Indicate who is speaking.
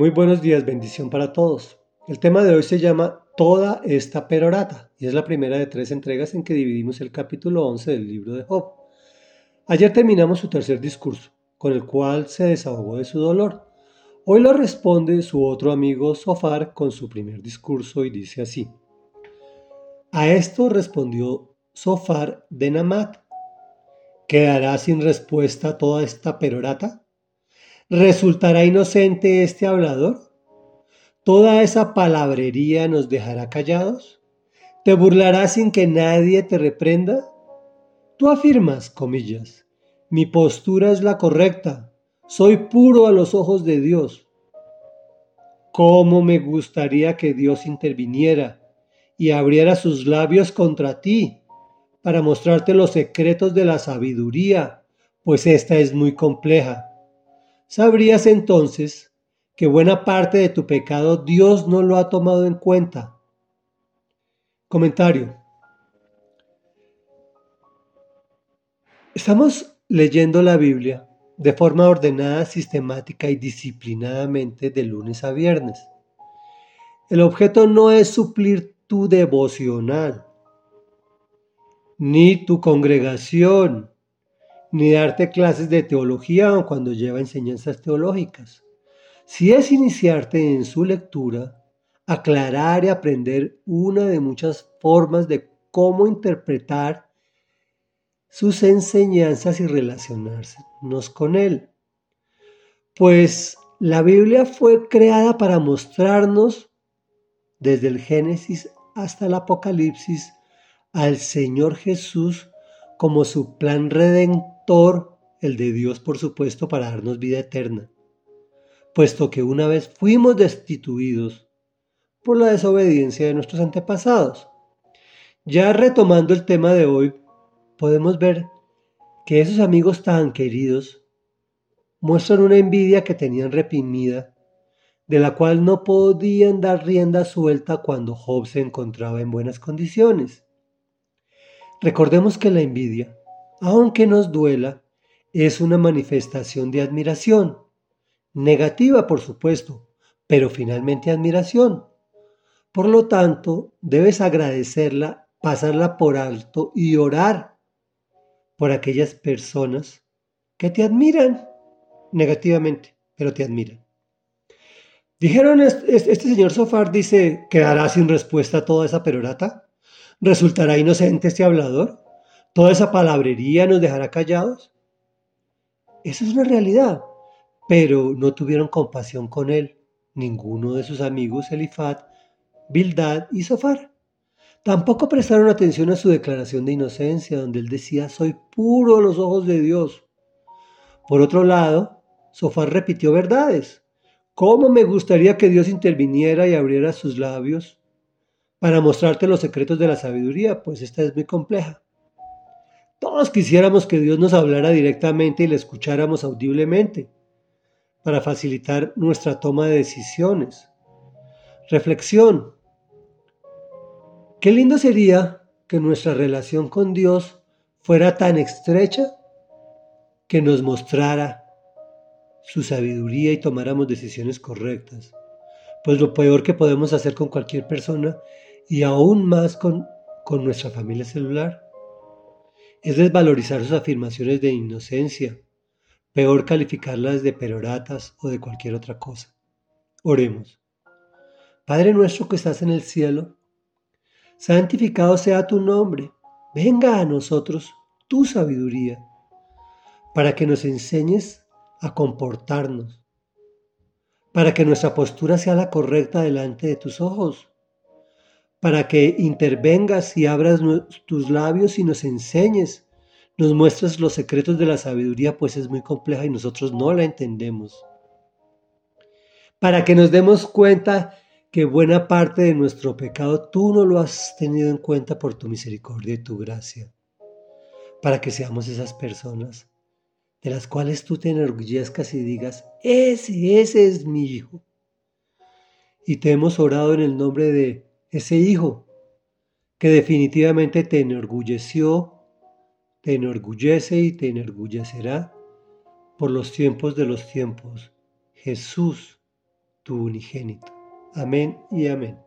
Speaker 1: Muy buenos días, bendición para todos. El tema de hoy se llama Toda esta perorata y es la primera de tres entregas en que dividimos el capítulo 11 del libro de Job. Ayer terminamos su tercer discurso, con el cual se desahogó de su dolor. Hoy lo responde su otro amigo Sofar con su primer discurso y dice así. A esto respondió Sofar de Namat. ¿Quedará sin respuesta toda esta perorata? ¿Resultará inocente este hablador? ¿Toda esa palabrería nos dejará callados? ¿Te burlarás sin que nadie te reprenda? Tú afirmas, comillas, mi postura es la correcta, soy puro a los ojos de Dios. ¿Cómo me gustaría que Dios interviniera y abriera sus labios contra ti para mostrarte los secretos de la sabiduría, pues esta es muy compleja? Sabrías entonces que buena parte de tu pecado Dios no lo ha tomado en cuenta. Comentario. Estamos leyendo la Biblia de forma ordenada, sistemática y disciplinadamente de lunes a viernes. El objeto no es suplir tu devocional, ni tu congregación, ni darte clases de teología o cuando lleva enseñanzas teológicas. Si es iniciarte en su lectura, aclarar y aprender una de muchas formas de cómo interpretar sus enseñanzas y relacionarnos con él. Pues la Biblia fue creada para mostrarnos desde el Génesis hasta el Apocalipsis al Señor Jesús como su plan redentor el de Dios por supuesto, para darnos vida eterna, puesto que una vez fuimos destituidos por la desobediencia de nuestros antepasados. Ya retomando el tema de hoy, podemos ver que esos amigos tan queridos muestran una envidia que tenían reprimida, de la cual no podían dar rienda suelta cuando Job se encontraba en buenas condiciones. Recordemos que la envidia aunque nos duela, es una manifestación de admiración. Negativa, por supuesto, pero finalmente admiración. Por lo tanto, debes agradecerla, pasarla por alto y orar por aquellas personas que te admiran negativamente, pero te admiran. Dijeron, este, señor Sofar dice, ¿quedará sin respuesta toda esa perorata? ¿Resultará inocente este hablador? Toda esa palabrería nos dejará callados. Eso es una realidad, pero no tuvieron compasión con él, ninguno de sus amigos Elifat, Bildad y Sofar. Tampoco prestaron atención a su declaración de inocencia, donde él decía, soy puro a los ojos de Dios. Por otro lado, Sofar repitió verdades. ¿Cómo me gustaría que Dios interviniera y abriera sus labios para mostrarte los secretos de la sabiduría? Pues esta es muy compleja. Todos quisiéramos que Dios nos hablara directamente y le escucháramos audiblemente para facilitar nuestra toma de decisiones. Reflexión. Qué lindo sería que nuestra relación con Dios fuera tan estrecha que nos mostrara su sabiduría y tomáramos decisiones correctas. Pues lo peor que podemos hacer con cualquier persona y aún más con, con nuestra familia celular es desvalorizar sus afirmaciones de inocencia, peor calificarlas de peroratas o de cualquier otra cosa. Oremos. Padre nuestro que estás en el cielo, santificado sea tu nombre, venga a nosotros tu sabiduría, para que nos enseñes a comportarnos, para que nuestra postura sea la correcta delante de tus ojos para que intervengas y abras tus labios y nos enseñes, nos muestres los secretos de la sabiduría, pues es muy compleja y nosotros no la entendemos. Para que nos demos cuenta que buena parte de nuestro pecado tú no lo has tenido en cuenta por tu misericordia y tu gracia. Para que seamos esas personas de las cuales tú te enorgullezcas y digas, ese, ese es mi hijo. Y te hemos orado en el nombre de ese hijo que definitivamente te enorgulleció, te enorgullece y te enorgullecerá por los tiempos de los tiempos. Jesús, tu unigénito. Amén y amén.